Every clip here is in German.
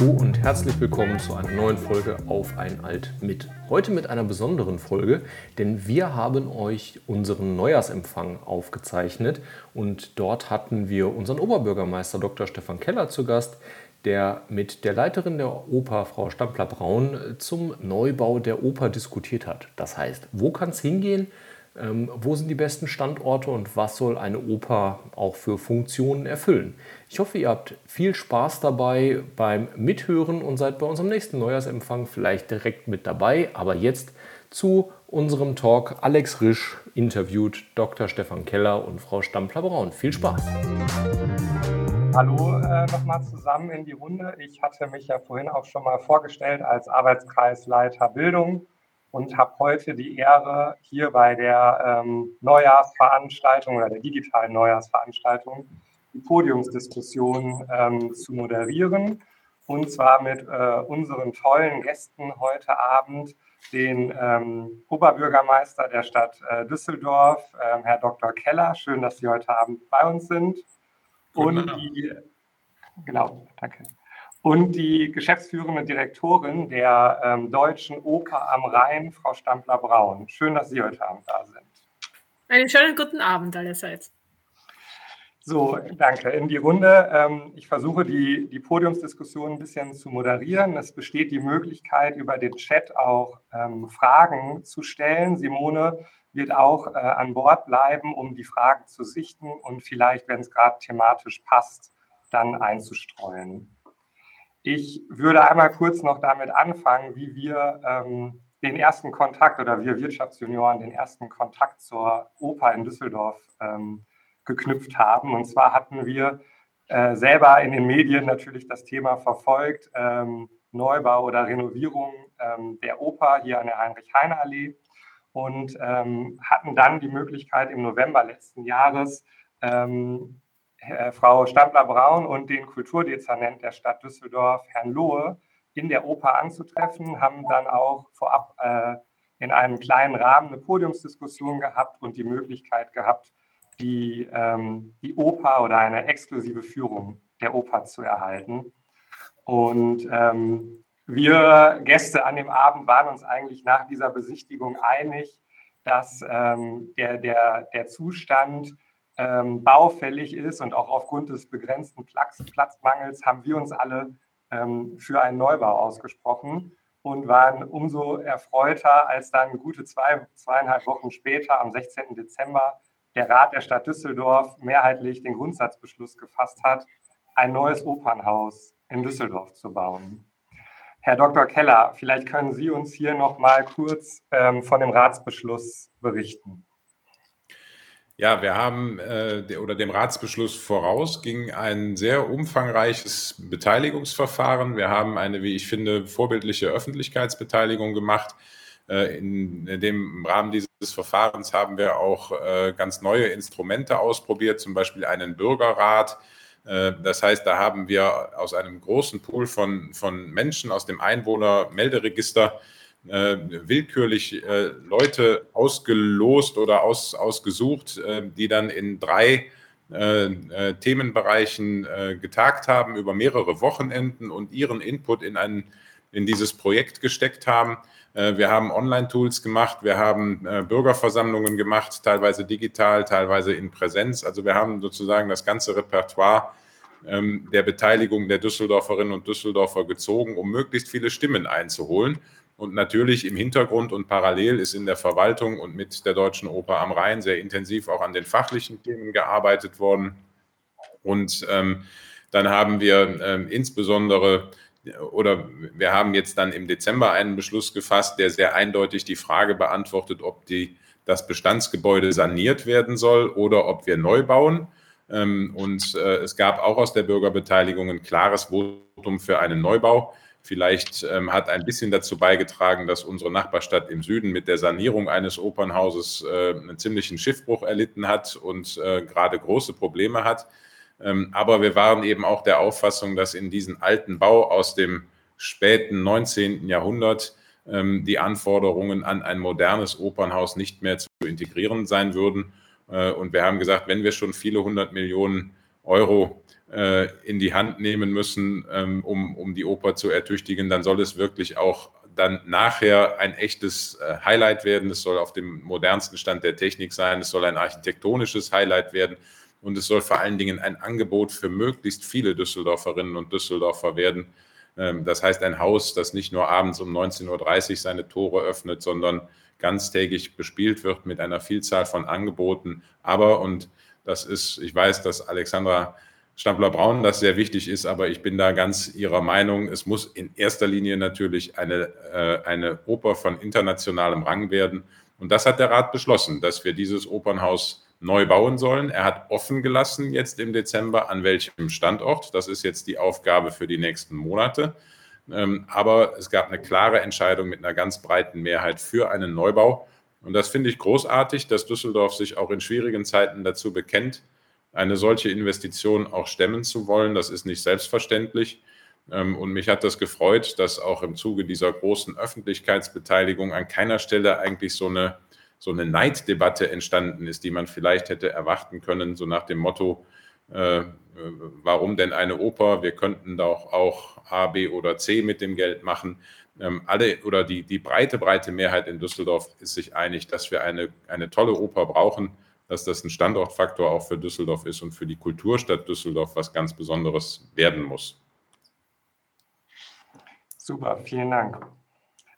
Hallo und herzlich willkommen zu einer neuen Folge Auf ein Alt mit. Heute mit einer besonderen Folge, denn wir haben euch unseren Neujahrsempfang aufgezeichnet und dort hatten wir unseren Oberbürgermeister Dr. Stefan Keller zu Gast, der mit der Leiterin der Oper, Frau Stampler-Braun, zum Neubau der Oper diskutiert hat. Das heißt, wo kann es hingehen? Ähm, wo sind die besten Standorte und was soll eine Oper auch für Funktionen erfüllen? Ich hoffe, ihr habt viel Spaß dabei beim Mithören und seid bei unserem nächsten Neujahrsempfang vielleicht direkt mit dabei. Aber jetzt zu unserem Talk. Alex Risch interviewt Dr. Stefan Keller und Frau Stampler-Braun. Viel Spaß! Hallo äh, nochmal zusammen in die Runde. Ich hatte mich ja vorhin auch schon mal vorgestellt als Arbeitskreisleiter Bildung und habe heute die Ehre, hier bei der ähm, Neujahrsveranstaltung oder der digitalen Neujahrsveranstaltung die Podiumsdiskussion ähm, zu moderieren. Und zwar mit äh, unseren tollen Gästen heute Abend, den ähm, Oberbürgermeister der Stadt äh, Düsseldorf, äh, Herr Dr. Keller. Schön, dass Sie heute Abend bei uns sind. Und die, genau, danke und die geschäftsführende Direktorin der ähm, Deutschen Oper am Rhein, Frau Stampler-Braun. Schön, dass Sie heute Abend da sind. Einen schönen guten Abend allerseits. So, danke. In die Runde. Ähm, ich versuche die, die Podiumsdiskussion ein bisschen zu moderieren. Es besteht die Möglichkeit, über den Chat auch ähm, Fragen zu stellen. Simone wird auch äh, an Bord bleiben, um die Fragen zu sichten und vielleicht, wenn es gerade thematisch passt, dann einzustreuen. Ich würde einmal kurz noch damit anfangen, wie wir ähm, den ersten Kontakt oder wir Wirtschaftsjunioren den ersten Kontakt zur Oper in Düsseldorf ähm, geknüpft haben. Und zwar hatten wir äh, selber in den Medien natürlich das Thema verfolgt, ähm, Neubau oder Renovierung ähm, der Oper hier an der Heinrich-Heine-Allee und ähm, hatten dann die Möglichkeit im November letzten Jahres ähm, äh, Frau Stampler-Braun und den Kulturdezernent der Stadt Düsseldorf, Herrn Lohe, in der Oper anzutreffen, haben dann auch vorab äh, in einem kleinen Rahmen eine Podiumsdiskussion gehabt und die Möglichkeit gehabt, die, ähm, die Oper oder eine exklusive Führung der Oper zu erhalten. Und ähm, wir Gäste an dem Abend waren uns eigentlich nach dieser Besichtigung einig, dass ähm, der, der, der Zustand ähm, baufällig ist und auch aufgrund des begrenzten Platz, Platzmangels haben wir uns alle ähm, für einen Neubau ausgesprochen und waren umso erfreuter, als dann gute zwei, zweieinhalb Wochen später, am 16. Dezember, der Rat der Stadt Düsseldorf mehrheitlich den Grundsatzbeschluss gefasst hat, ein neues Opernhaus in Düsseldorf zu bauen. Herr Dr. Keller, vielleicht können Sie uns hier noch mal kurz ähm, von dem Ratsbeschluss berichten. Ja, wir haben äh, oder dem Ratsbeschluss voraus ging ein sehr umfangreiches Beteiligungsverfahren. Wir haben eine, wie ich finde, vorbildliche Öffentlichkeitsbeteiligung gemacht. Äh, in, dem Rahmen dieses Verfahrens haben wir auch äh, ganz neue Instrumente ausprobiert, zum Beispiel einen Bürgerrat. Äh, das heißt, da haben wir aus einem großen Pool von, von Menschen aus dem Einwohnermelderegister willkürlich Leute ausgelost oder aus, ausgesucht, die dann in drei Themenbereichen getagt haben über mehrere Wochenenden und ihren Input in, ein, in dieses Projekt gesteckt haben. Wir haben Online-Tools gemacht, wir haben Bürgerversammlungen gemacht, teilweise digital, teilweise in Präsenz. Also wir haben sozusagen das ganze Repertoire ähm, der Beteiligung der Düsseldorferinnen und Düsseldorfer gezogen, um möglichst viele Stimmen einzuholen. Und natürlich im Hintergrund und parallel ist in der Verwaltung und mit der Deutschen Oper am Rhein sehr intensiv auch an den fachlichen Themen gearbeitet worden. Und ähm, dann haben wir ähm, insbesondere oder wir haben jetzt dann im Dezember einen Beschluss gefasst, der sehr eindeutig die Frage beantwortet, ob die, das Bestandsgebäude saniert werden soll oder ob wir neu bauen. Ähm, und äh, es gab auch aus der Bürgerbeteiligung ein klares Votum für einen Neubau. vielleicht ähm, hat ein bisschen dazu beigetragen, dass unsere Nachbarstadt im Süden mit der Sanierung eines Opernhauses äh, einen ziemlichen Schiffbruch erlitten hat und äh, gerade große Probleme hat. Ähm, aber wir waren eben auch der Auffassung, dass in diesen alten Bau aus dem späten 19. Jahrhundert ähm, die Anforderungen an ein modernes Opernhaus nicht mehr zu integrieren sein würden. Äh, und wir haben gesagt, wenn wir schon viele hundert Millionen Euro äh, in die Hand nehmen müssen, ähm, um, um die Oper zu ertüchtigen, dann soll es wirklich auch dann nachher ein echtes äh, Highlight werden. Es soll auf dem modernsten Stand der Technik sein. Es soll ein architektonisches Highlight werden. Und es soll vor allen Dingen ein Angebot für möglichst viele Düsseldorferinnen und Düsseldorfer werden. Ähm, das heißt, ein Haus, das nicht nur abends um 19.30 Uhr seine Tore öffnet, sondern ganztägig bespielt wird mit einer Vielzahl von Angeboten. Aber, und das ist, ich weiß, dass Alexandra Stampler-Braun das sehr wichtig ist, aber ich bin da ganz Ihrer Meinung. Es muss in erster Linie natürlich eine, äh, eine Oper von internationalem Rang werden. Und das hat der Rat beschlossen, dass wir dieses Opernhaus neu bauen sollen. Er hat offen gelassen jetzt im Dezember, an welchem Standort. Das ist jetzt die Aufgabe für die nächsten Monate. Ähm, aber es gab eine klare Entscheidung mit einer ganz breiten Mehrheit für einen Neubau. Und das finde ich großartig, dass Düsseldorf sich auch in schwierigen Zeiten dazu bekennt, eine solche Investition auch stemmen zu wollen. Das ist nicht selbstverständlich. Ähm, und mich hat das gefreut, dass auch im Zuge dieser großen Öffentlichkeitsbeteiligung an keiner Stelle eigentlich so eine, so eine Neiddebatte entstanden ist, die man vielleicht hätte erwarten können, so nach dem Motto, äh, warum denn eine Oper? Wir könnten doch auch A, B oder C mit dem Geld machen. Ähm, alle oder die, die breite, breite Mehrheit in Düsseldorf ist sich einig, dass wir eine, eine tolle Oper brauchen, dass das ein Standortfaktor auch für Düsseldorf ist und für die Kulturstadt Düsseldorf was ganz Besonderes werden muss. Super, vielen Dank.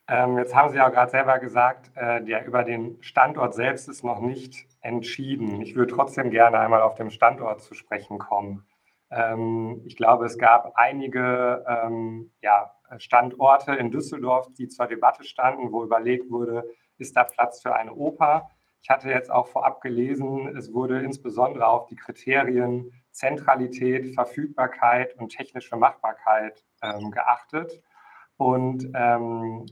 Ähm, jetzt haben Sie ja gerade selber gesagt, äh, der über den Standort selbst ist noch nicht entschieden. Ich würde trotzdem gerne einmal auf den Standort zu sprechen kommen. Ähm, ich glaube, es gab einige ähm, ja, Standorte in Düsseldorf, die zur Debatte standen, wo überlegt wurde, ist da Platz für eine Oper? Ich hatte jetzt auch vorab gelesen, es wurde insbesondere auf die Kriterien Zentralität, Verfügbarkeit und technische Machbarkeit ähm, geachtet. Und ähm,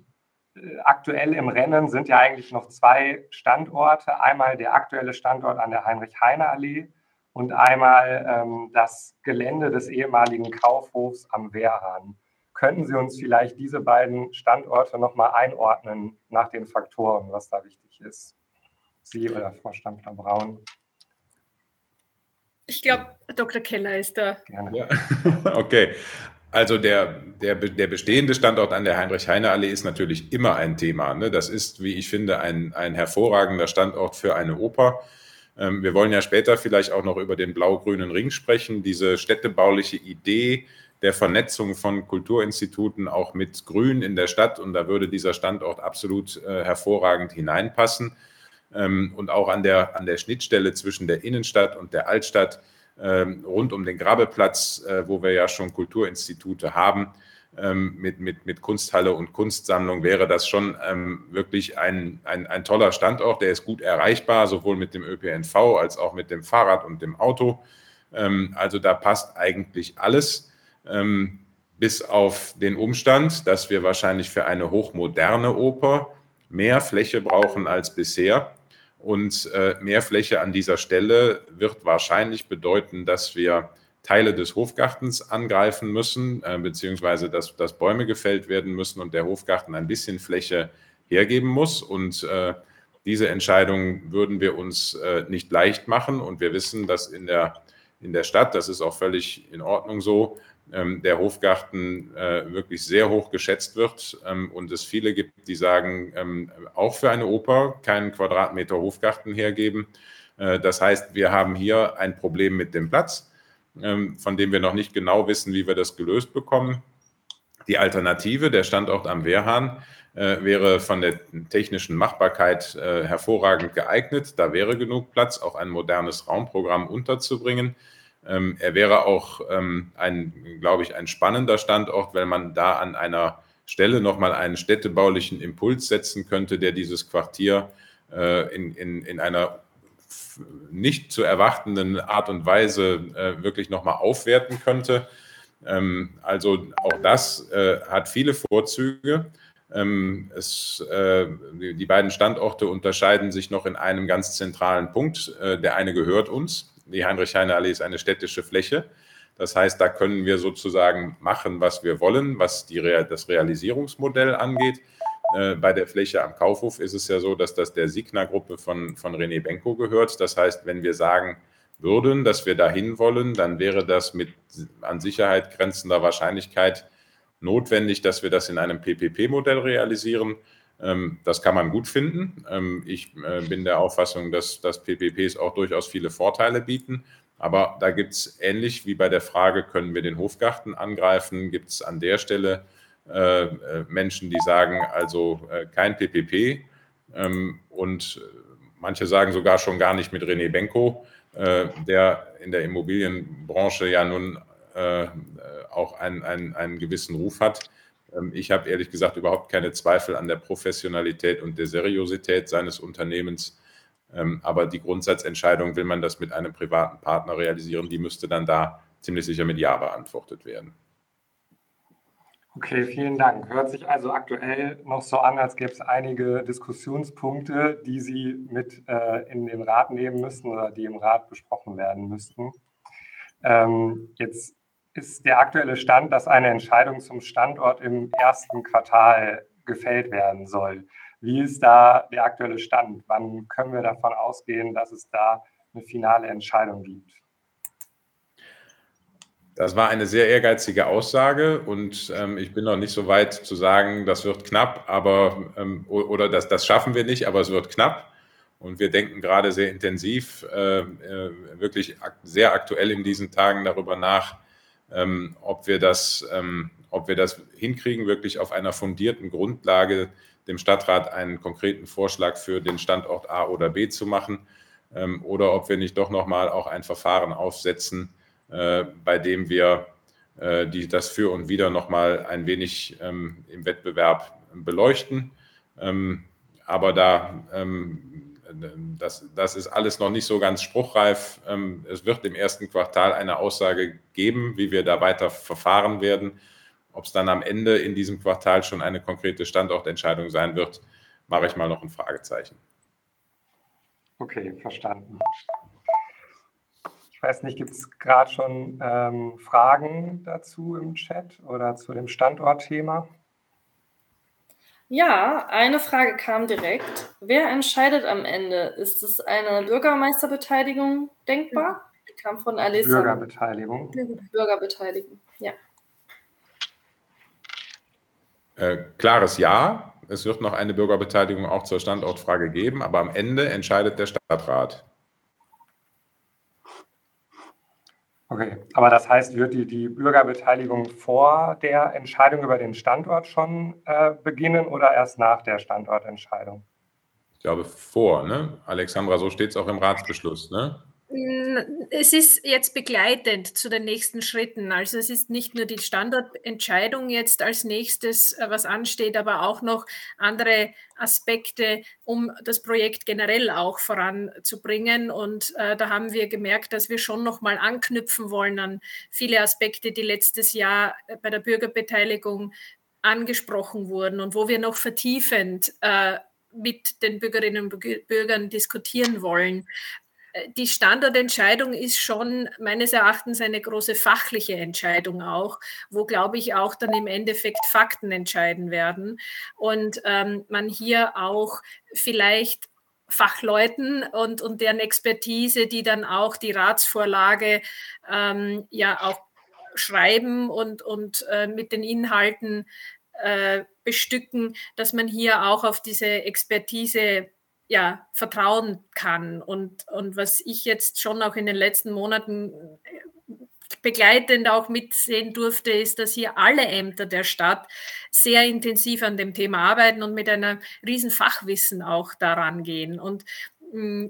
aktuell im Rennen sind ja eigentlich noch zwei Standorte. Einmal der aktuelle Standort an der Heinrich-Heine-Allee und einmal ähm, das Gelände des ehemaligen Kaufhofs am Wehrhahn. Könnten Sie uns vielleicht diese beiden Standorte nochmal einordnen nach den Faktoren, was da wichtig ist? Sie oder Frau Stampfer-Braun? Ich glaube, Dr. Keller ist da. Gerne. Ja. okay. Also der, der, der bestehende Standort an der Heinrich-Heine-Allee ist natürlich immer ein Thema. Ne? Das ist, wie ich finde, ein, ein hervorragender Standort für eine Oper. Ähm, wir wollen ja später vielleicht auch noch über den blau-grünen Ring sprechen. Diese städtebauliche Idee der Vernetzung von Kulturinstituten auch mit Grün in der Stadt. Und da würde dieser Standort absolut äh, hervorragend hineinpassen. Ähm, und auch an der, an der Schnittstelle zwischen der Innenstadt und der Altstadt rund um den Grabeplatz, äh, wo wir ja schon Kulturinstitute haben, ähm, mit, mit, mit Kunsthalle und Kunstsammlung wäre das schon ähm, wirklich ein, ein, ein toller Standort. Der ist gut erreichbar, sowohl mit dem ÖPNV als auch mit dem Fahrrad und dem Auto. also da passt eigentlich alles, bis auf den Umstand, dass wir wahrscheinlich für eine hochmoderne Oper mehr Fläche brauchen als bisher. Und äh, mehr Fläche an dieser Stelle wird wahrscheinlich bedeuten, dass wir Teile des Hofgartens angreifen müssen, äh, beziehungsweise dass, dass Bäume gefällt werden müssen und der Hofgarten ein bisschen Fläche hergeben muss. Und äh, diese Entscheidung würden wir uns äh, nicht leicht machen. Und wir wissen, dass in der, in der Stadt, das ist auch völlig in Ordnung so, der Hofgarten äh, wirklich sehr hoch geschätzt wird ähm, und es viele gibt, die sagen, ähm, auch für eine Oper keinen Quadratmeter Hofgarten hergeben. Äh, das heißt, wir haben hier ein Problem mit dem Platz, ähm, von dem wir noch nicht genau wissen, wie wir das gelöst bekommen. Die Alternative, der Standort am Wehrhahn, äh, wäre von der technischen Machbarkeit hervorragend geeignet. Da wäre genug Platz, auch ein modernes Raumprogramm unterzubringen. Ähm, er wäre auch ähm, ein, glaube ich, ein spannender Standort, weil man da an einer Stelle nochmal einen städtebaulichen Impuls setzen könnte, der dieses Quartier äh, in, in, in einer nicht zu erwartenden Art und Weise äh, wirklich nochmal aufwerten könnte. Ähm, also auch das äh, hat viele Vorzüge. Ähm, es, äh, die beiden Standorte unterscheiden sich noch in einem ganz zentralen Punkt. Äh, der eine gehört uns. Die Heinrich-Heine-Allee ist eine städtische Fläche. Das heißt, da können wir sozusagen machen, was wir wollen, was die, das Realisierungsmodell angeht. Äh, bei der Fläche am Kaufhof ist es ja so, dass das der Signa-Gruppe von, von René Benko gehört. Das heißt, wenn wir sagen würden, dass wir dahin wollen, dann wäre das mit an Sicherheit grenzender Wahrscheinlichkeit notwendig, dass wir das in einem PPP-Modell realisieren. Ähm, das kann man gut finden. Ähm, ich äh, bin der Auffassung, dass, dass PPPs auch durchaus viele Vorteile bieten. Aber da gibt es ähnlich wie bei der Frage, können wir den Hofgarten angreifen, gibt es an der Stelle äh, äh, Menschen, die sagen, also kein PPP. Ähm, und manche sagen sogar schon gar nicht mit René Benko, der in der Immobilienbranche ja nun auch einen, einen, einen gewissen Ruf hat. Ähm, ich habe ehrlich gesagt überhaupt keine Zweifel an der Professionalität und der Seriosität seines Unternehmens. Ähm, aber die Grundsatzentscheidung, will man das mit einem privaten Partner realisieren, die müsste dann da ziemlich sicher mit Ja beantwortet werden. Okay, vielen Dank. Hört sich also aktuell noch so an, als gäbe es einige Diskussionspunkte, die Sie mit äh, in den Rat nehmen müssten oder die im Rat besprochen werden müssten. Ähm, jetzt ist der aktuelle Stand, dass eine Entscheidung zum Standort im ersten Quartal gefällt werden soll. Wie ist da der aktuelle Stand? Wann können wir davon ausgehen, dass es da eine finale Entscheidung gibt? Das war eine sehr ehrgeizige Aussage und ähm, ich bin noch nicht so weit zu sagen, das wird knapp, aber ähm, oder das, das schaffen wir nicht, aber es wird knapp. Und wir denken gerade sehr intensiv, äh, äh, wirklich ak sehr aktuell in diesen Tagen darüber nach, ähm, ob, wir das, ähm, ob wir das hinkriegen, wirklich auf einer fundierten Grundlage dem Stadtrat einen konkreten Vorschlag für den Standort A oder B zu machen ähm, oder ob wir nicht doch nochmal auch ein Verfahren aufsetzen, äh, bei dem wir äh, die, das für und wieder nochmal ein wenig ähm, im Wettbewerb beleuchten. Ähm, aber da ähm, das, das ist alles noch nicht so ganz spruchreif. Ähm, es wird im ersten Quartal eine Aussage geben, wie wir da weiter verfahren werden. Ob es dann am Ende in diesem Quartal schon eine konkrete Standortentscheidung sein wird, mache ich mal noch ein Fragezeichen. Okay, verstanden. Ich weiß nicht, gibt es gerade schon ähm, Fragen dazu im Chat oder zu dem Standortthema? Ja, eine Frage kam direkt. Wer entscheidet am Ende? Ist es eine Bürgermeisterbeteiligung denkbar? Die kam von Alissa. Bürgerbeteiligung. Bürgerbeteiligung, ja. Äh, klares Ja. Es wird noch eine Bürgerbeteiligung auch zur Standortfrage geben, aber am Ende entscheidet der Stadtrat. Okay, aber das heißt, wird die, die Bürgerbeteiligung vor der Entscheidung über den Standort schon äh, beginnen oder erst nach der Standortentscheidung? Ich glaube vor, ne? Alexandra, so steht es auch im Ratsbeschluss, ne? Es ist jetzt begleitend zu den nächsten Schritten. Also es ist nicht nur die Standortentscheidung jetzt als nächstes, äh, was ansteht, aber auch noch andere Aspekte, um das Projekt generell auch voranzubringen. Und äh, da haben wir gemerkt, dass wir schon noch mal anknüpfen wollen an viele Aspekte, die letztes Jahr äh, bei der Bürgerbeteiligung angesprochen wurden und wo wir noch vertiefend äh, mit den Bürgerinnen und Bürgern diskutieren wollen. Äh, die Standardentscheidung ist schon meines Erachtens eine große fachliche Entscheidung auch, wo, glaube ich, auch dann im Endeffekt Fakten entscheiden werden. Und ähm, man hier auch vielleicht Fachleuten und, und deren Expertise, die dann auch die Ratsvorlage ähm, ja auch schreiben und, und äh, mit den Inhalten äh, bestücken, dass man hier auch auf diese Expertise ja, vertrauen kann. Und, und was ich jetzt schon auch in den letzten Monaten äh, begleitend auch mitsehen durfte, ist, dass hier alle Ämter der Stadt sehr intensiv an dem Thema arbeiten und mit einem riesen Fachwissen auch daran gehen. Und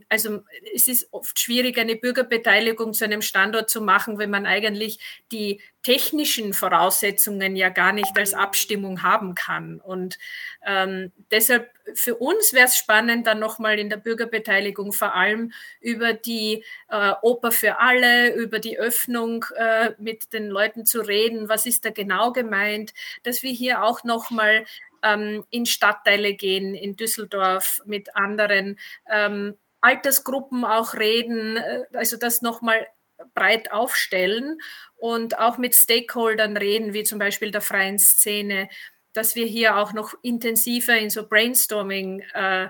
also es ist oft schwierig, eine Bürgerbeteiligung zu einem Standort zu machen, wenn man eigentlich die technischen Voraussetzungen ja gar nicht als Abstimmung haben kann. Und ähm, deshalb für uns wäre es spannend, dann nochmal in der Bürgerbeteiligung vor allem über die äh, Oper für alle, über die Öffnung äh, mit den Leuten zu reden. Was ist da genau gemeint? Dass wir hier auch nochmal ähm, in Stadtteile gehen, in Düsseldorf mit anderen ähm, Altersgruppen auch reden, äh, also das nochmal breit aufstellen und auch mit Stakeholdern reden, wie zum Beispiel der freien Szene, dass wir hier auch noch intensiver in so Brainstorming äh,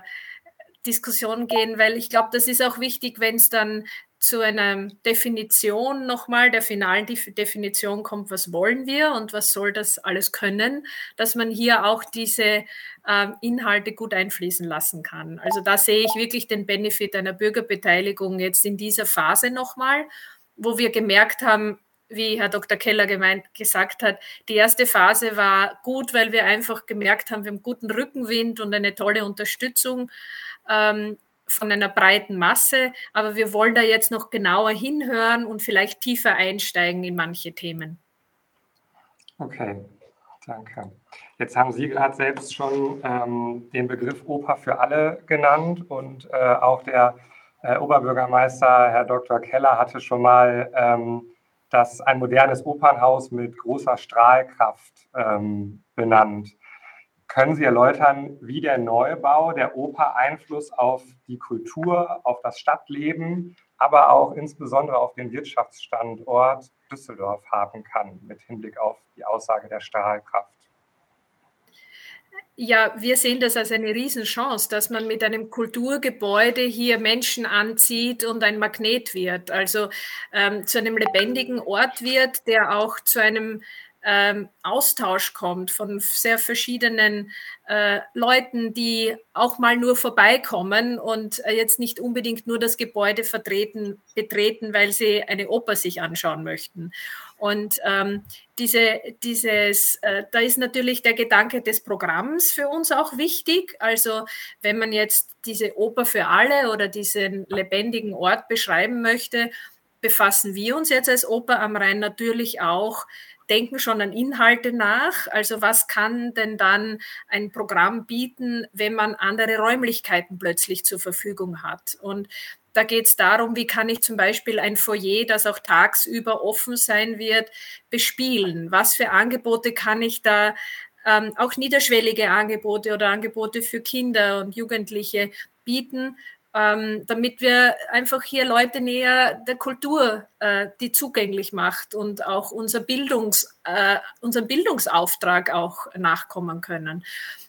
Diskussionen gehen, weil ich glaube, das ist auch wichtig, wenn es dann zu einer Definition nochmal, der finalen Definition kommt, was wollen wir und was soll das alles können, dass man hier auch diese äh, Inhalte gut einfließen lassen kann. Also da sehe ich wirklich den Benefit einer Bürgerbeteiligung jetzt in dieser Phase nochmal, wo wir gemerkt haben, wie Herr Dr. Keller gemeint, gesagt hat, die erste Phase war gut, weil wir einfach gemerkt haben, wir haben guten Rückenwind und eine tolle Unterstützung. Ähm, von einer breiten Masse, aber wir wollen da jetzt noch genauer hinhören und vielleicht tiefer einsteigen in manche Themen. Okay, danke. Jetzt haben Sie gerade selbst schon ähm, den Begriff Oper für alle genannt und äh, auch der äh, Oberbürgermeister, Herr Dr. Keller, hatte schon mal ähm, das ein modernes Opernhaus mit großer Strahlkraft ähm, benannt. Können Sie erläutern, wie der Neubau der Oper Einfluss auf die Kultur, auf das Stadtleben, aber auch insbesondere auf den Wirtschaftsstandort Düsseldorf haben kann, mit Hinblick auf die Aussage der Strahlkraft? Ja, wir sehen das als eine Riesenchance, dass man mit einem Kulturgebäude hier Menschen anzieht und ein Magnet wird, also ähm, zu einem lebendigen Ort wird, der auch zu einem ähm, Austausch kommt von sehr verschiedenen äh, Leuten, die auch mal nur vorbeikommen und äh, jetzt nicht unbedingt nur das Gebäude vertreten, betreten, weil sie eine Oper sich anschauen möchten. Und ähm, diese, dieses, äh, da ist natürlich der Gedanke des Programms für uns auch wichtig. Also wenn man jetzt diese Oper für alle oder diesen lebendigen Ort beschreiben möchte, befassen wir uns jetzt als Oper am Rhein natürlich auch denken schon an Inhalte nach. Also was kann denn dann ein Programm bieten, wenn man andere Räumlichkeiten plötzlich zur Verfügung hat? Und da geht es darum, wie kann ich zum Beispiel ein Foyer, das auch tagsüber offen sein wird, bespielen? Was für Angebote kann ich da ähm, auch niederschwellige Angebote oder Angebote für Kinder und Jugendliche bieten, ähm, damit wir einfach hier Leute näher der Kultur, äh, die zugänglich macht und auch unser Bildungs, äh, unseren Bildungsauftrag auch nachkommen können.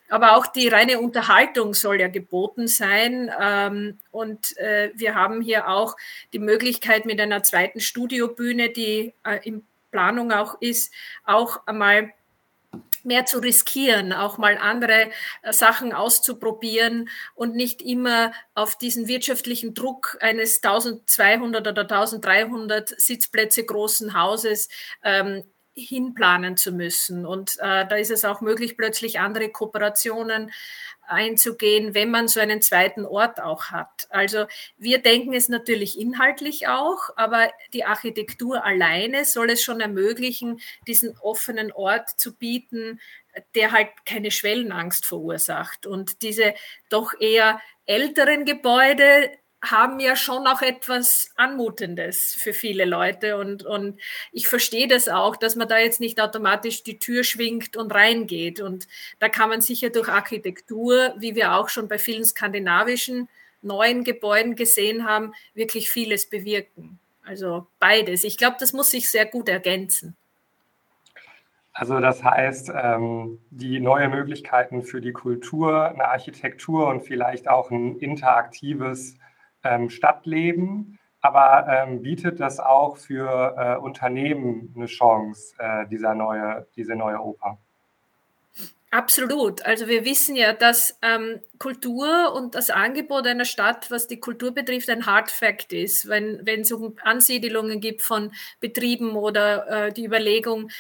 Aber auch die reine Unterhaltung soll ja geboten sein. Ähm, und äh, wir haben hier auch die Möglichkeit mit einer zweiten Studiobühne, die äh, in Planung auch ist, auch einmal mehr zu riskieren, auch mal andere äh, Sachen auszuprobieren und nicht immer auf diesen wirtschaftlichen Druck eines 1200 oder 1300 Sitzplätze großen Hauses ähm, hinplanen zu müssen. Und äh, da ist es auch möglich, plötzlich andere Kooperationen einzugehen, wenn man so einen zweiten Ort auch hat. Also wir denken es natürlich inhaltlich auch, aber die Architektur alleine soll es schon ermöglichen, diesen offenen Ort zu bieten, der halt keine Schwellenangst verursacht. Und diese doch eher älteren Gebäude, haben ja schon auch etwas Anmutendes für viele Leute. Und, und ich verstehe das auch, dass man da jetzt nicht automatisch die Tür schwingt und reingeht. Und da kann man sicher durch Architektur, wie wir auch schon bei vielen skandinavischen neuen Gebäuden gesehen haben, wirklich vieles bewirken. Also beides. Ich glaube, das muss sich sehr gut ergänzen. Also das heißt, ähm, die neuen Möglichkeiten für die Kultur, eine Architektur und vielleicht auch ein interaktives ähm, Stadtleben, aber ähm, bietet das auch für äh, Unternehmen eine Chance, äh, dieser neue, diese neue Oper? Absolut. Also wir wissen ja, dass ähm, Kultur und das Angebot einer Stadt, was die Kultur betrifft, ein Hard Fact ist. Wenn, es um Ansiedelungen gibt von Betrieben oder äh, die Überlegung,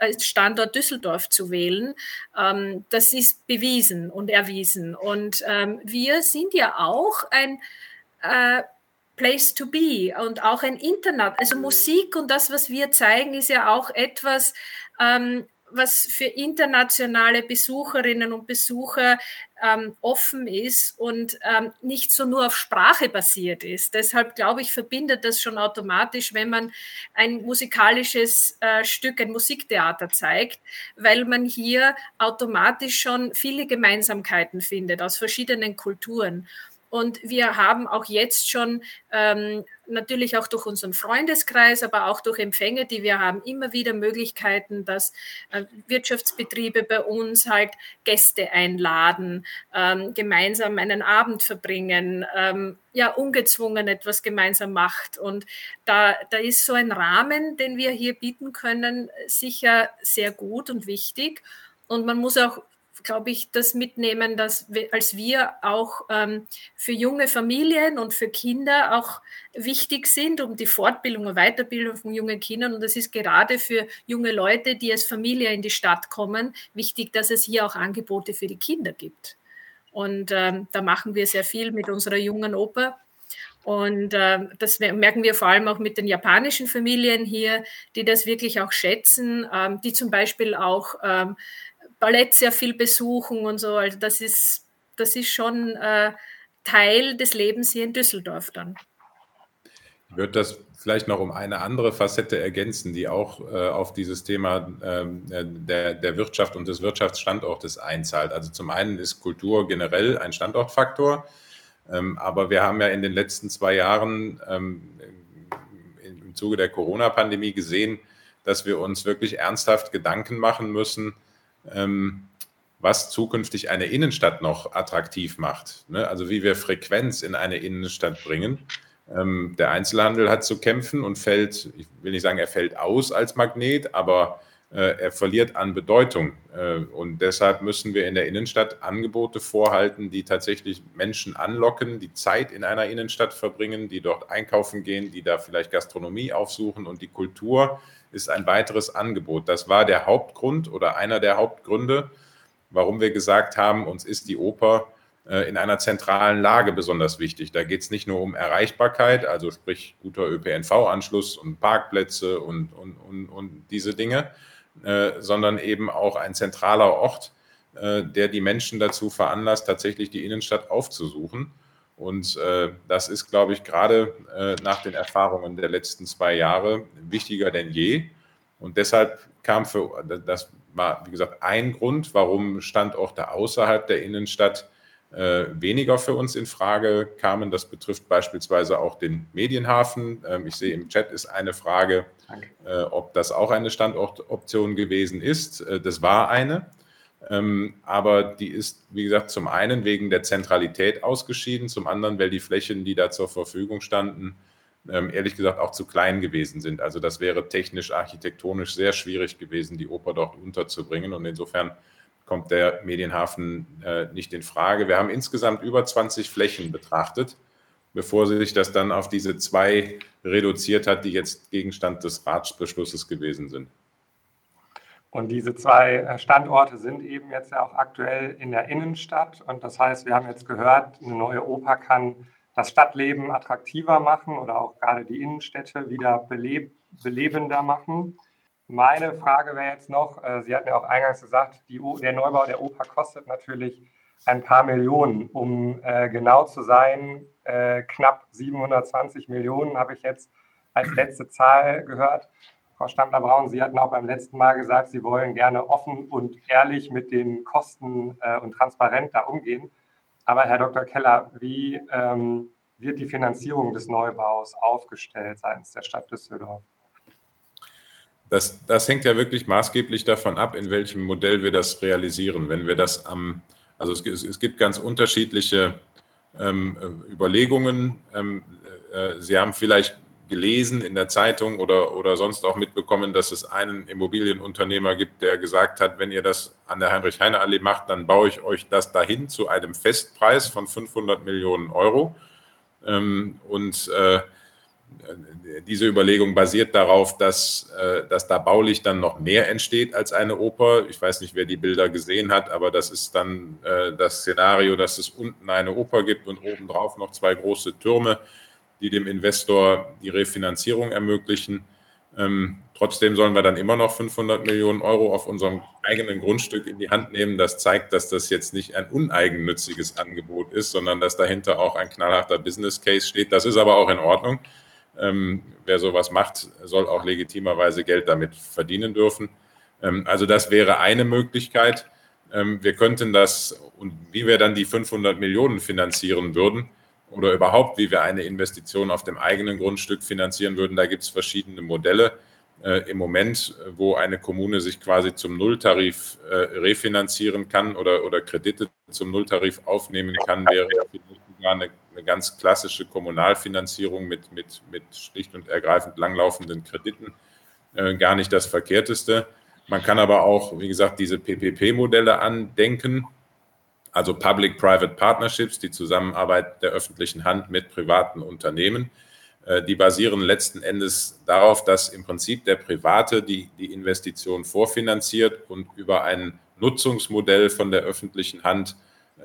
als Standort Düsseldorf zu wählen, ähm, das ist bewiesen und erwiesen. Und ähm, wir sind ja auch ein äh, Place to be und auch ein Internet. Also Musik und das, was wir zeigen, ist ja auch etwas, ähm, was für internationale Besucherinnen und Besucher ähm, offen ist und ähm, nicht so nur auf Sprache basiert ist. Deshalb glaube ich, verbindet das schon automatisch, wenn man ein musikalisches äh, Stück, ein Musiktheater zeigt, weil man hier automatisch schon viele Gemeinsamkeiten findet aus verschiedenen Kulturen. Und wir haben auch jetzt schon ähm, natürlich auch durch unseren Freundeskreis, aber auch durch Empfänge, die wir haben, immer wieder Möglichkeiten, dass äh, Wirtschaftsbetriebe bei uns halt Gäste einladen, ähm, gemeinsam einen Abend verbringen, ähm, ja, ungezwungen etwas gemeinsam macht. Und da, da ist so ein Rahmen, den wir hier bieten können, sicher sehr gut und wichtig. Und man muss auch glaube ich, das mitnehmen, dass wir, als wir auch ähm, für junge Familien und für Kinder auch wichtig sind, um die Fortbildung und Weiterbildung von jungen Kindern. Und das ist gerade für junge Leute, die als Familie in die Stadt kommen, wichtig, dass es hier auch Angebote für die Kinder gibt. Und ähm, da machen wir sehr viel mit unserer jungen Oper. Und äh, das merken wir vor allem auch mit den japanischen Familien hier, die das wirklich auch schätzen, ähm, die zum Beispiel auch ähm, Ballett sehr viel besuchen und so. Also das ist, das ist schon äh, Teil des Lebens hier in Düsseldorf dann. Ich würde das vielleicht noch um eine andere Facette ergänzen, die auch äh, auf dieses Thema äh, der, der Wirtschaft und des Wirtschaftsstandortes einzahlt. Also zum einen ist Kultur generell ein Standortfaktor, ähm, aber wir haben ja in den letzten zwei Jahren ähm, im Zuge der Corona-Pandemie gesehen, dass wir uns wirklich ernsthaft Gedanken machen müssen, ähm, was zukünftig eine Innenstadt noch attraktiv macht. Ne? Also wie wir Frequenz in eine Innenstadt bringen. Ähm, der Einzelhandel hat zu kämpfen und fällt, ich will nicht sagen, er fällt aus als Magnet, aber er verliert an Bedeutung. Äh, und deshalb müssen wir in der Innenstadt Angebote vorhalten, die tatsächlich Menschen anlocken, die Zeit in einer Innenstadt verbringen, die dort einkaufen gehen, die da vielleicht Gastronomie aufsuchen und die Kultur ist ein weiteres Angebot. Das war der Hauptgrund oder einer der Hauptgründe, warum wir gesagt haben, uns ist die Oper äh, in einer zentralen Lage besonders wichtig. Da geht es nicht nur um Erreichbarkeit, also sprich guter ÖPNV-Anschluss und Parkplätze und, und, und, und diese Dinge, äh, sondern eben auch ein zentraler Ort, äh, der die Menschen dazu veranlasst, tatsächlich die Innenstadt aufzusuchen. Und äh, das ist, glaube ich, gerade nach den Erfahrungen der letzten zwei Jahre wichtiger denn je. Und deshalb kam für, das war, wie gesagt, ein Grund, warum Standorte außerhalb der Innenstadt äh, weniger für uns in Frage kamen. Das betrifft beispielsweise auch den Medienhafen. Ähm, ich sehe im Chat ist eine Frage, äh, ob das auch eine Standortoption gewesen ist. Äh, das war eine. Ähm, aber die ist, wie gesagt, zum einen wegen der Zentralität ausgeschieden, zum anderen, weil die Flächen, die da zur Verfügung standen, ähm, ehrlich gesagt auch zu klein gewesen sind. Also das wäre technisch, architektonisch sehr schwierig gewesen, die Oper dort unterzubringen. Und insofern kommt der Medienhafen äh, nicht in Frage. Wir haben insgesamt über 20 Flächen betrachtet, bevor sich das dann auf diese zwei reduziert hat, die jetzt Gegenstand des Ratsbeschlusses gewesen sind. Und diese zwei äh, Standorte sind eben jetzt ja auch aktuell in der Innenstadt. Und das heißt, wir haben jetzt gehört, eine neue Oper kann das Stadtleben attraktiver machen oder auch gerade die Innenstädte wieder beleb belebender machen. Meine Frage wäre jetzt noch, äh, Sie hatten ja auch eingangs gesagt, der Neubau der Oper kostet natürlich ein paar Millionen. Um äh, genau zu sein, äh, knapp 720 Millionen habe ich jetzt als letzte Zahl gehört. Frau Stammler-Braun, Sie hatten auch beim letzten Mal gesagt, Sie wollen gerne offen und ehrlich mit den Kosten äh, und transparent da umgehen. Aber Herr Dr. Keller, wie ähm, wird die Finanzierung des Neubaus aufgestellt seitens der Stadt Düsseldorf? Das, das, hängt ja wirklich maßgeblich davon ab, in welchem Modell wir das realisieren. Wenn wir das am, also es, es gibt ganz unterschiedliche ähm, Überlegungen. Ähm, äh, Sie haben vielleicht gelesen in der Zeitung oder, oder sonst auch mitbekommen, dass es einen Immobilienunternehmer gibt, der gesagt hat, wenn ihr das an der Heinrich-Heine-Allee macht, dann baue ich euch das dahin zu einem Festpreis von 500 Millionen Euro. Ähm, und äh, diese Überlegung basiert darauf, dass, äh, dass da baulich dann noch mehr entsteht als eine Oper. Ich weiß nicht, wer die Bilder gesehen hat, aber das ist dann äh, das Szenario, dass es unten eine Oper gibt und obendrauf noch zwei große Türme, die dem Investor die Refinanzierung ermöglichen. Ähm, trotzdem sollen wir dann immer noch 500 Millionen Euro auf unserem eigenen Grundstück in die Hand nehmen. Das zeigt, dass das jetzt nicht ein uneigennütziges Angebot ist, sondern dass dahinter auch ein knallharter Business Case steht. Das ist aber auch in Ordnung. Ähm, wer sowas macht, soll auch legitimerweise Geld damit verdienen dürfen. Ähm, also das wäre eine Möglichkeit. Ähm, wir könnten das und wie wir dann die 500 Millionen finanzieren würden oder überhaupt, wie wir eine Investition auf dem eigenen Grundstück finanzieren würden, da gibt es verschiedene Modelle. Äh, Im Moment, wo eine Kommune sich quasi zum Nulltarif äh, refinanzieren kann oder, oder Kredite zum Nulltarif aufnehmen kann, wäre eine, eine ganz klassische Kommunalfinanzierung mit, mit, mit schlicht und ergreifend langlaufenden Krediten äh, gar nicht das Verkehrteste. Man kann aber auch, wie gesagt, diese PPP-Modelle andenken, also Public-Private Partnerships, die Zusammenarbeit der öffentlichen Hand mit privaten Unternehmen. Äh, die basieren letzten Endes darauf, dass im Prinzip der Private die, die Investition vorfinanziert und über ein Nutzungsmodell von der öffentlichen Hand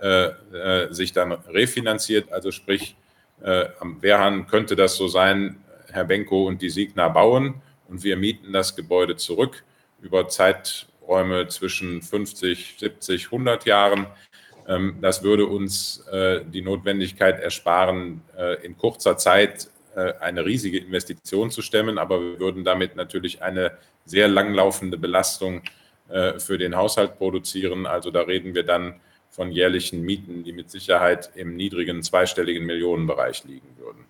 äh, äh, sich dann refinanziert. Also sprich, äh, am Wehrhahn könnte das so sein, Herr Benko und die Signa bauen und wir mieten das Gebäude zurück über Zeiträume zwischen 50, 70, 100 Jahren. Ähm, das würde uns äh, die Notwendigkeit ersparen, in kurzer Zeit eine riesige Investition zu stemmen, aber wir würden damit natürlich eine sehr langlaufende Belastung für den Haushalt produzieren. Also da reden wir dann von jährlichen Mieten, die mit Sicherheit im niedrigen zweistelligen Millionenbereich liegen würden.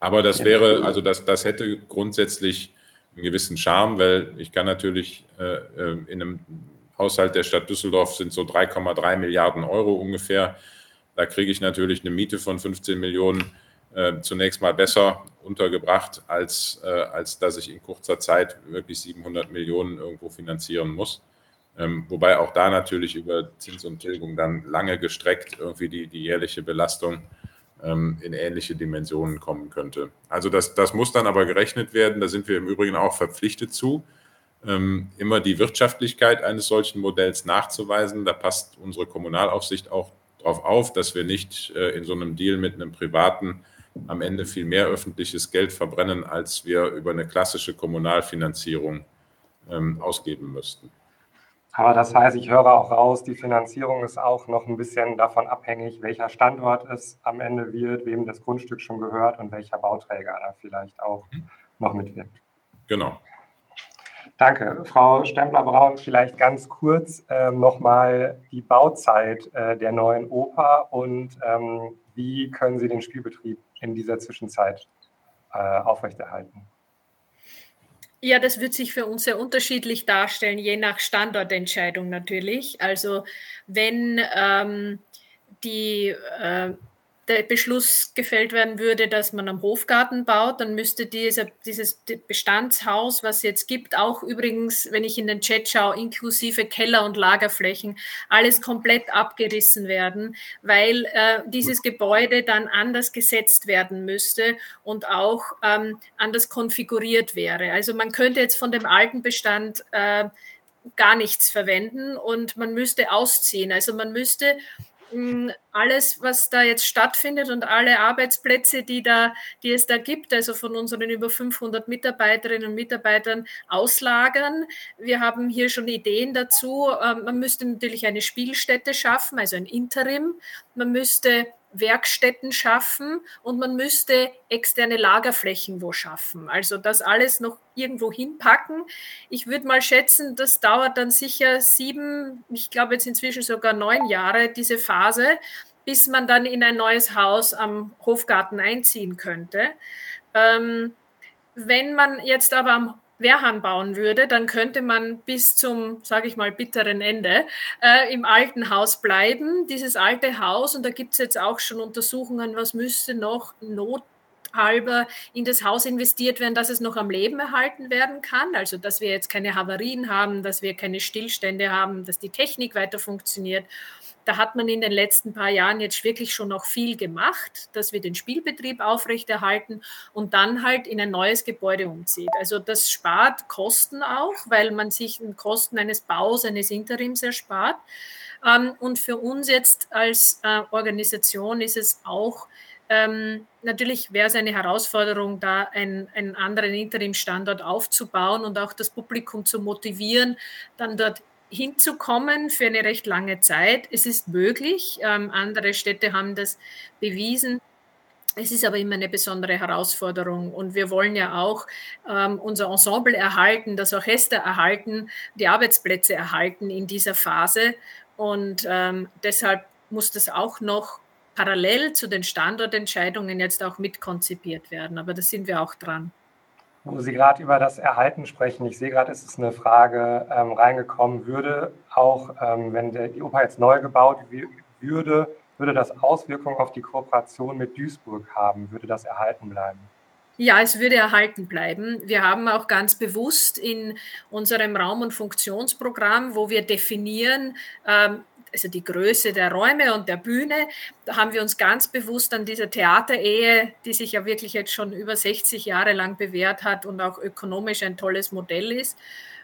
Aber das wäre, also das, das hätte grundsätzlich einen gewissen Charme, weil ich kann natürlich äh, äh in einem Haushalt der Stadt Düsseldorf sind so 3,3 Milliarden Euro ungefähr. Da kriege ich natürlich eine Miete von 15 Millionen äh, zunächst mal besser untergebracht, als, äh, als dass ich in kurzer Zeit wirklich 700 Millionen irgendwo finanzieren muss. Ähm, wobei auch da natürlich über Zins und Tilgung dann lange gestreckt irgendwie die, die jährliche Belastung ähm, in ähnliche Dimensionen kommen könnte. Also das, das muss dann aber gerechnet werden. Da sind wir im Übrigen auch verpflichtet zu, ähm, immer die Wirtschaftlichkeit eines solchen Modells nachzuweisen. Da passt unsere Kommunalaufsicht auch darauf auf, dass wir nicht äh, in so einem Deal mit einem Privaten am Ende viel mehr öffentliches Geld verbrennen, als wir über eine klassische Kommunalfinanzierung ähm, ausgeben müssten. Aber das heißt, ich höre auch raus, die Finanzierung ist auch noch ein bisschen davon abhängig, welcher Standort es am Ende wird, wem das Grundstück schon gehört und welcher Bauträger da vielleicht auch noch mitwirkt. Genau. Danke. Frau Stempler-Braun, vielleicht ganz kurz ähm, nochmal die Bauzeit äh, der neuen Oper und ähm, wie können Sie den Spielbetrieb in dieser Zwischenzeit äh, aufrechterhalten? Ja, das wird sich für uns sehr unterschiedlich darstellen, je nach Standortentscheidung natürlich. Also wenn ähm, die äh, der Beschluss gefällt werden würde, dass man am Hofgarten baut, dann müsste dieser, dieses Bestandshaus, was es jetzt gibt, auch übrigens, wenn ich in den Chat schaue, inklusive Keller- und Lagerflächen, alles komplett abgerissen werden, weil äh, dieses Gebäude dann anders gesetzt werden müsste und auch ähm, anders konfiguriert wäre. Also man könnte jetzt von dem alten Bestand äh, gar nichts verwenden und man müsste ausziehen. Also man müsste alles, was da jetzt stattfindet und alle Arbeitsplätze, die, da, die es da gibt, also von unseren über 500 Mitarbeiterinnen und Mitarbeitern auslagern. Wir haben hier schon Ideen dazu. Ähm, man müsste natürlich eine Spielstätte schaffen, also ein Interim. Man müsste Werkstätten schaffen und man müsste externe Lagerflächen wo schaffen. Also das alles noch irgendwo hinpacken. Ich würde mal schätzen, das dauert dann sicher sieben, ich glaube jetzt inzwischen sogar neun Jahre, diese Phase, bis man dann in ein neues Haus am Hofgarten einziehen könnte. Ähm, wenn man jetzt aber am Wehrhahn bauen würde, dann könnte man bis zum, sage ich mal, bitteren Ende äh, im alten Haus bleiben. Dieses alte Haus, und da gibt es jetzt auch schon Untersuchungen, was müsste noch not halber in das Haus investiert werden, dass es noch am Leben erhalten werden kann. Also dass wir jetzt keine Havarien haben, dass wir keine Stillstände haben, dass die Technik weiter funktioniert. Da hat man in den letzten paar Jahren jetzt wirklich schon noch viel gemacht, dass wir den Spielbetrieb aufrechterhalten und dann halt in ein neues Gebäude umzieht. Also das spart Kosten auch, weil man sich Kosten eines Baus, eines Interims erspart. Ähm, und für uns jetzt als äh, Organisation ist es auch ähm, natürlich wäre es eine Herausforderung, da einen, einen anderen Interimstandort aufzubauen und auch das Publikum zu motivieren, dann dort hinzukommen für eine recht lange Zeit. Es ist möglich. Ähm, andere Städte haben das bewiesen. Es ist aber immer eine besondere Herausforderung und wir wollen ja auch ähm, unser Ensemble erhalten, das Orchester erhalten, die Arbeitsplätze erhalten in dieser Phase und ähm, deshalb muss das auch noch parallel zu den Standortentscheidungen jetzt auch mitkonzipiert werden. Aber da sind wir auch dran wo Sie gerade über das Erhalten sprechen. Ich sehe gerade, es ist eine Frage ähm, reingekommen, würde auch, ähm, wenn der, die Oper jetzt neu gebaut würde, würde das Auswirkungen auf die Kooperation mit Duisburg haben? Würde das erhalten bleiben? Ja, es würde erhalten bleiben. Wir haben auch ganz bewusst in unserem Raum- und Funktionsprogramm, wo wir definieren, ähm, also die Größe der Räume und der Bühne, da haben wir uns ganz bewusst an dieser Theaterehe, die sich ja wirklich jetzt schon über 60 Jahre lang bewährt hat und auch ökonomisch ein tolles Modell ist,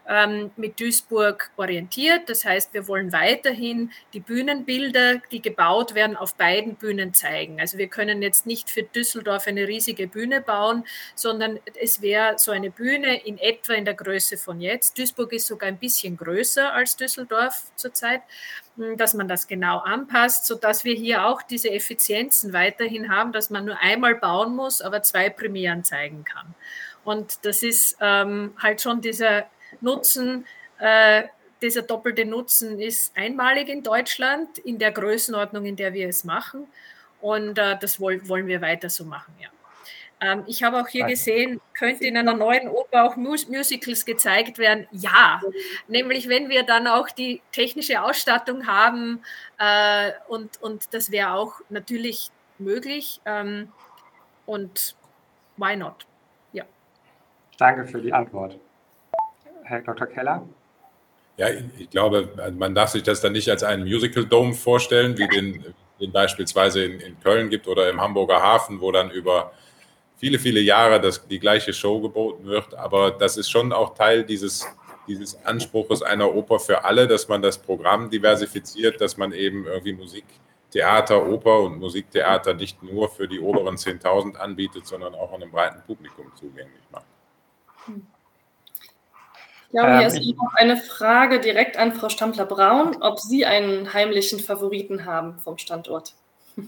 ähm, mit Duisburg orientiert. Das heißt, wir wollen weiterhin die Bühnenbilder, die gebaut werden, auf beiden Bühnen zeigen. Also wir können jetzt nicht für Düsseldorf eine riesige Bühne bauen, sondern es wäre so eine Bühne in etwa in der Größe von jetzt. Duisburg ist sogar ein bisschen größer als Düsseldorf zurzeit hm, dass man das genau anpasst, sodass wir hier auch diese Effizienzen weiterhin haben, dass man nur einmal bauen muss, aber zwei Premieren zeigen kann. Und das ist ähm, halt schon dieser Nutzen, äh, dieser doppelte Nutzen ist einmalig in Deutschland, in der Größenordnung, in der wir es machen. Und äh, das woll wollen wir weiter so machen, ja. Ähm, ich habe auch hier gesehen, könnte in einer neuen Oper auch Mus Musicals gezeigt werden? Ja, nämlich wenn wir dann auch die technische Ausstattung haben äh, und, und das wäre auch natürlich möglich ähm, und why not? Ja. Danke für die Antwort. Herr Dr. Keller? Ja, ich glaube, man darf sich das dann nicht als einen Musical Dome vorstellen, wie den, den beispielsweise in, in, Köln gibt oder im Hamburger Hafen, wo dann über viele, viele Jahre das, die gleiche Show geboten wird. Aber das ist schon auch Teil dieses, dieses Anspruches einer Oper für alle, dass man das Programm diversifiziert, dass man eben irgendwie Musik, Theater, Oper und Musiktheater nicht nur für die oberen 10.000 anbietet, sondern auch einem breiten Publikum zugänglich macht. Ja, hier ähm, ist noch eine Frage direkt an Frau Stampler-Braun, ob Sie einen heimlichen Favoriten haben vom Standort.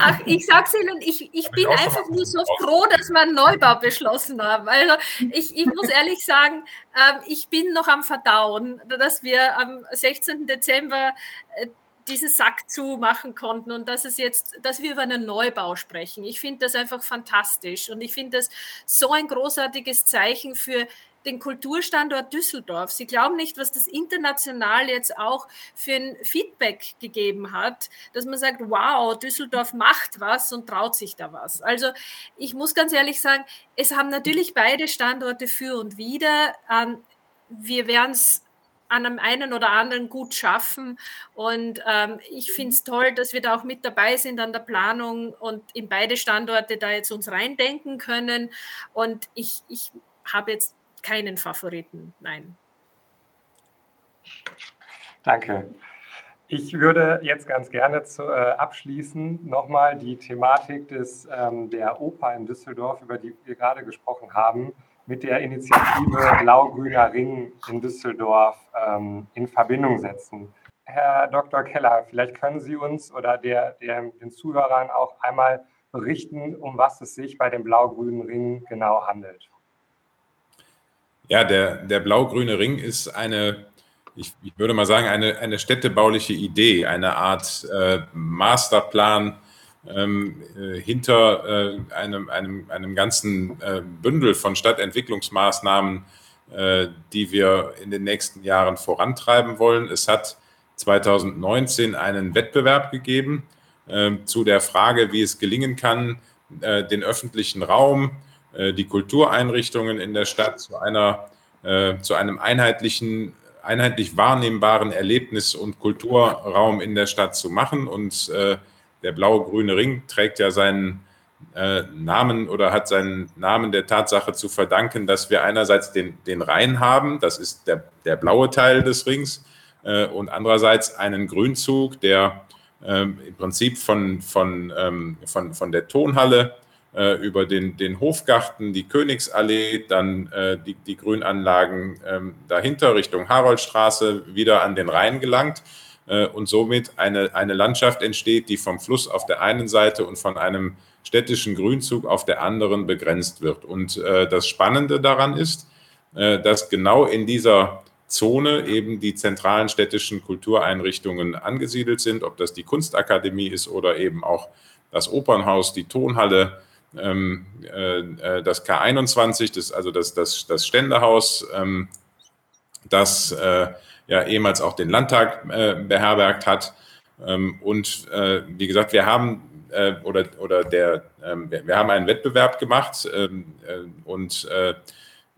Ach, ich sag's Ihnen, ich, ich bin einfach nur so froh, dass wir einen Neubau beschlossen haben. Also ich, ich muss ehrlich sagen, ähm, ich bin noch am Verdauen, dass wir am 16. Dezember äh, diesen Sack zumachen konnten und dass es jetzt, dass wir über einen Neubau sprechen. Ich finde das einfach fantastisch und ich finde das so ein großartiges Zeichen für den Kulturstandort Düsseldorf. Sie glauben nicht, was das international jetzt auch für ein Feedback gegeben hat, dass man sagt, wow, Düsseldorf macht was und traut sich da was. Also ich muss ganz ehrlich sagen, es haben natürlich beide Standorte für und wider. Ähm, wir werden es an einem einen oder anderen gut schaffen. Und ähm, ich finde es toll, dass wir da auch mit dabei sind an der Planung und in beide Standorte da jetzt uns reindenken können. Und ich, ich habe jetzt keinen Favoriten, nein. Danke. Ich würde jetzt ganz gerne zu, äh, abschließen nochmal die Thematik des, ähm, der Oper in Düsseldorf, über die wir gerade gesprochen haben, mit der Initiative Blau-Grüner Ring in Düsseldorf ähm, in Verbindung setzen. Herr Dr. Keller, vielleicht können Sie uns oder der, der, den Zuhörern auch einmal berichten, um was es sich bei dem Blau-Grünen Ring genau handelt. Ja, der, der Blau-Grüne Ring ist eine, ich, ich, würde mal sagen, eine, eine städtebauliche Idee, eine Art äh, Masterplan, ähm, äh, hinter äh, einem, einem, einem ganzen äh, Bündel von Stadtentwicklungsmaßnahmen, äh, die wir in den nächsten Jahren vorantreiben wollen. Es hat 2019 einen Wettbewerb gegeben zu der Frage, wie es gelingen kann, den öffentlichen Raum, die Kultureinrichtungen in der Stadt zu einer zu einem einheitlichen einheitlich wahrnehmbaren Erlebnis- und Kulturraum in der Stadt zu machen. Und äh, der blaue-grüne Ring trägt ja seinen äh, Namen oder hat seinen Namen der Tatsache zu verdanken, dass wir einerseits den, den Rhein haben, das ist der, der blaue Teil des Rings, äh, und andererseits einen Grünzug, der ähm, im Prinzip von, von, ähm, von, von der Tonhalle äh, über den, den Hofgarten, die Königsallee, dann äh, die, die Grünanlagen ähm, dahinter Richtung Haroldstraße wieder an den Rhein gelangt. äh, und somit eine, eine Landschaft entsteht, die vom Fluss auf der einen Seite und von einem städtischen Grünzug auf der anderen begrenzt wird. Und äh, das Spannende daran ist, äh, dass genau in dieser Zone eben die zentralen städtischen Kultureinrichtungen angesiedelt sind, ob das die Kunstakademie ist oder eben auch das Opernhaus, die Tonhalle, ähm, äh, das K21, das, also das, das, das Ständehaus, ähm, das äh, ja ehemals auch den Landtag äh, beherbergt hat. Ähm, und äh, wie gesagt, wir haben äh, oder, oder der, ähm, wir, wir, haben einen Wettbewerb gemacht ähm, äh, und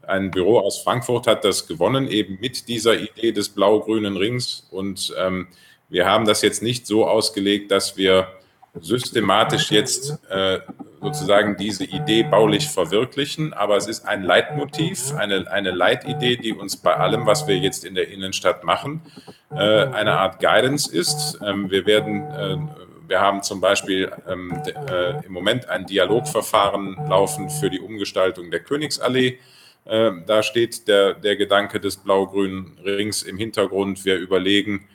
ein Büro aus Frankfurt hat das gewonnen, eben mit dieser Idee des blau-grünen Rings. Und ähm, wir haben das jetzt nicht so ausgelegt, dass wir systematisch jetzt äh, sozusagen diese Idee baulich verwirklichen, aber es ist ein Leitmotiv, eine, eine Leitidee, die uns bei allem, was wir jetzt in der Innenstadt machen, äh, eine Art Guidance ist. Ähm, wir werden, äh, wir haben zum Beispiel ähm, äh, im Moment ein Dialogverfahren laufen für die Umgestaltung der Königsallee. Äh, da steht der, der Gedanke des blau-grünen Rings im Hintergrund. Wir überlegen,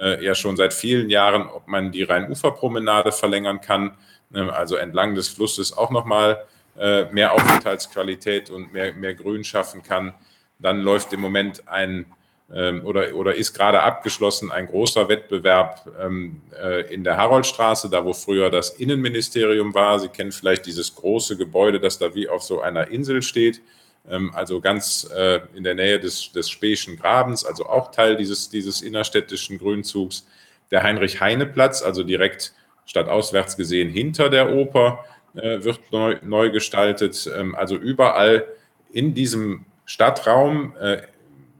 äh, ja schon seit vielen Jahren, ob man die Rheinuferpromenade verlängern kann, ne, also entlang des Flusses auch nochmal äh, mehr Aufenthaltsqualität und mehr, mehr Grün schaffen kann. Dann läuft im Moment ein ähm, oder, oder ist gerade abgeschlossen ein großer Wettbewerb ähm, äh, in der Haroldstraße, da wo früher das Innenministerium war. Sie kennen vielleicht dieses große Gebäude, das da wie auf so einer Insel steht. Ähm, also ganz äh, in der Nähe des, des Speischen Grabens, also auch Teil dieses, dieses innerstädtischen Grünzugs. Der Heinrich-Heine-Platz, also direkt stadtauswärts gesehen hinter der Oper, äh, wird neu, neu gestaltet. Ähm, also überall in diesem Stadtraum äh,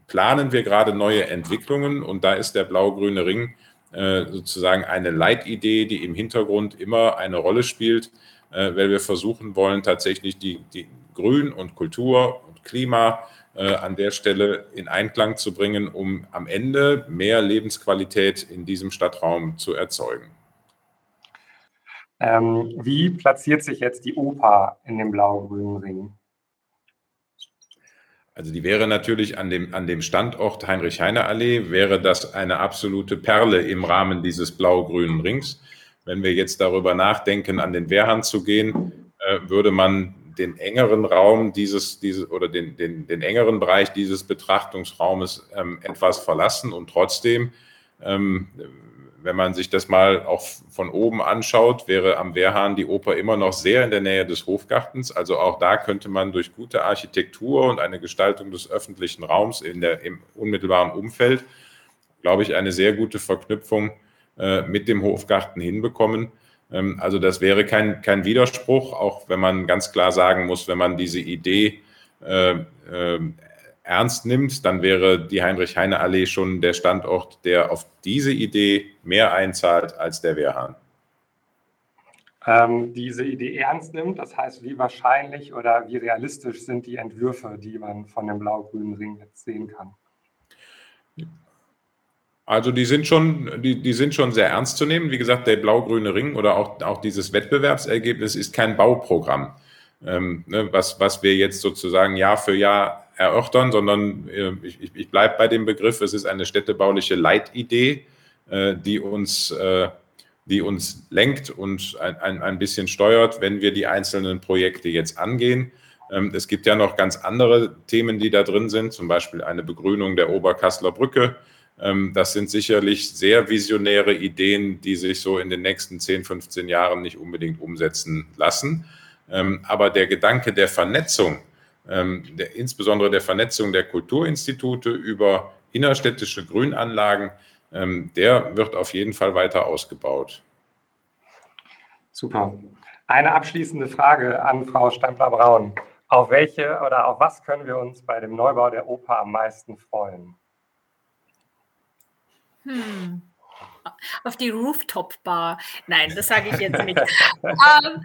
planen wir gerade neue Entwicklungen und da ist der blau-grüne Ring sozusagen eine Leitidee, die im Hintergrund immer eine Rolle spielt, weil wir versuchen wollen, tatsächlich die, die, Grün und Kultur und Klima äh, an der Stelle in Einklang zu bringen, um am Ende mehr Lebensqualität in diesem Stadtraum zu erzeugen. Ähm, wie platziert sich jetzt die Oper in dem blau-grünen Ring? Also die wäre natürlich an dem, an dem Standort Heinrich-Heine-Allee, wäre das eine absolute Perle im Rahmen dieses blau-grünen Rings. Wenn wir jetzt darüber nachdenken, an den Wehrhahn zu gehen, äh, würde man den engeren Raum dieses, dieses oder den, den, den engeren Bereich dieses Betrachtungsraumes ähm, etwas verlassen und trotzdem, ähm, wenn man sich das mal auch von oben anschaut, wäre am Wehrhahn die Oper immer noch sehr in der Nähe des Hofgartens. Also auch da könnte man durch gute Architektur und eine Gestaltung des öffentlichen Raums in der, im unmittelbaren Umfeld, glaube ich, eine sehr gute Verknüpfung äh, mit dem Hofgarten hinbekommen. Ähm, also das wäre kein, kein Widerspruch, auch wenn man ganz klar sagen muss, wenn man diese Idee äh, äh, ernst nimmt, dann wäre die Heinrich-Heine-Allee schon der Standort, der auf diese Idee mehr einzahlt als der Wehrhahn. Ähm, diese Idee ernst nimmt, das heißt, wie wahrscheinlich oder wie realistisch sind die Entwürfe, die man von dem blau-grünen Ring jetzt sehen kann? Also die sind schon, die, die sind schon sehr ernst zu nehmen. Wie gesagt, der blau-grüne Ring oder auch, auch dieses Wettbewerbsergebnis ist kein Bauprogramm, ähm, ne, was, was wir jetzt sozusagen Jahr für Jahr erörtern, sondern äh, ich, ich bleibe bei dem Begriff, es ist eine städtebauliche Leitidee, äh, die uns äh, die uns lenkt und ein, ein, ein bisschen steuert, wenn wir die einzelnen Projekte jetzt angehen. Ähm, es gibt ja noch ganz andere Themen, die da drin sind, zum Beispiel eine Begrünung der Oberkasseler Brücke, das sind sicherlich sehr visionäre Ideen, die sich so in den nächsten 10, 15 Jahren nicht unbedingt umsetzen lassen. Ähm, aber der Gedanke der Vernetzung, ähm, der, insbesondere der Vernetzung der Kulturinstitute über innerstädtische Grünanlagen, der wird auf jeden Fall weiter ausgebaut. Super. Eine abschließende Frage an Frau Stempler-Braun. Auf welche oder auf was können wir uns bei dem Neubau der Oper am meisten freuen? Hm. Auf die Rooftop-Bar. Nein, das sage ich jetzt nicht. um,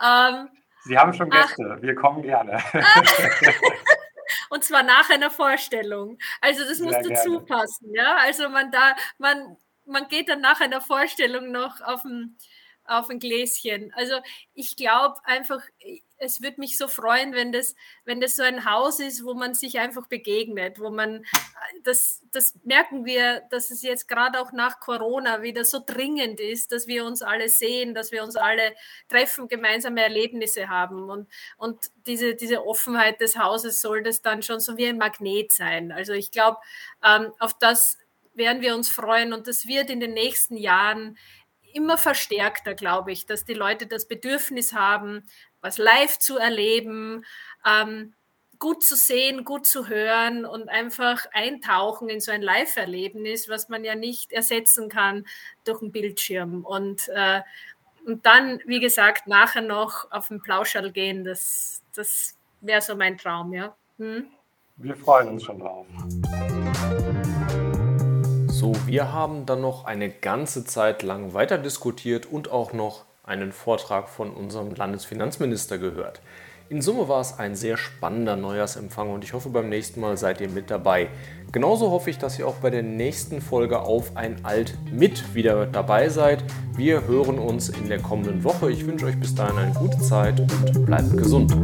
um, Sie haben schon Gäste, ach, wir kommen gerne. und zwar nach einer Vorstellung. Also das muss dazu passen, ja. Also man da, man, man geht dann nach einer Vorstellung noch auf ein, auf ein Gläschen. Also ich glaube einfach, es würde mich so freuen, wenn das, wenn das so ein Haus ist, wo man sich einfach begegnet, wo man, das, das merken wir, dass es jetzt gerade auch nach Corona wieder so dringend ist, dass wir uns alle sehen, dass wir uns alle treffen, gemeinsame Erlebnisse haben. Und, und diese, diese Offenheit des Hauses soll das dann schon so wie ein Magnet sein. Also ich glaube, ähm, auf das werden wir uns freuen und das wird in den nächsten Jahren immer verstärkter, glaube ich, dass die Leute das Bedürfnis haben, was live zu erleben, ähm, gut zu sehen, gut zu hören und einfach eintauchen in so ein Live-Erlebnis, was man ja nicht ersetzen kann durch einen Bildschirm. Und, äh, und dann, wie gesagt, nachher noch auf den Plauschall gehen, das, das wäre so mein Traum, ja. Hm? Wir freuen uns schon drauf. So, wir haben dann noch eine ganze Zeit lang weiter diskutiert und auch noch einen Vortrag von unserem Landesfinanzminister gehört. In Summe war es ein sehr spannender Neujahrsempfang und ich hoffe, beim nächsten Mal seid ihr mit dabei. Genauso hoffe ich, dass ihr auch bei der nächsten Folge auf ein Alt mit wieder dabei seid. Wir hören uns in der kommenden Woche. Ich wünsche euch bis dahin eine gute Zeit und bleibt gesund.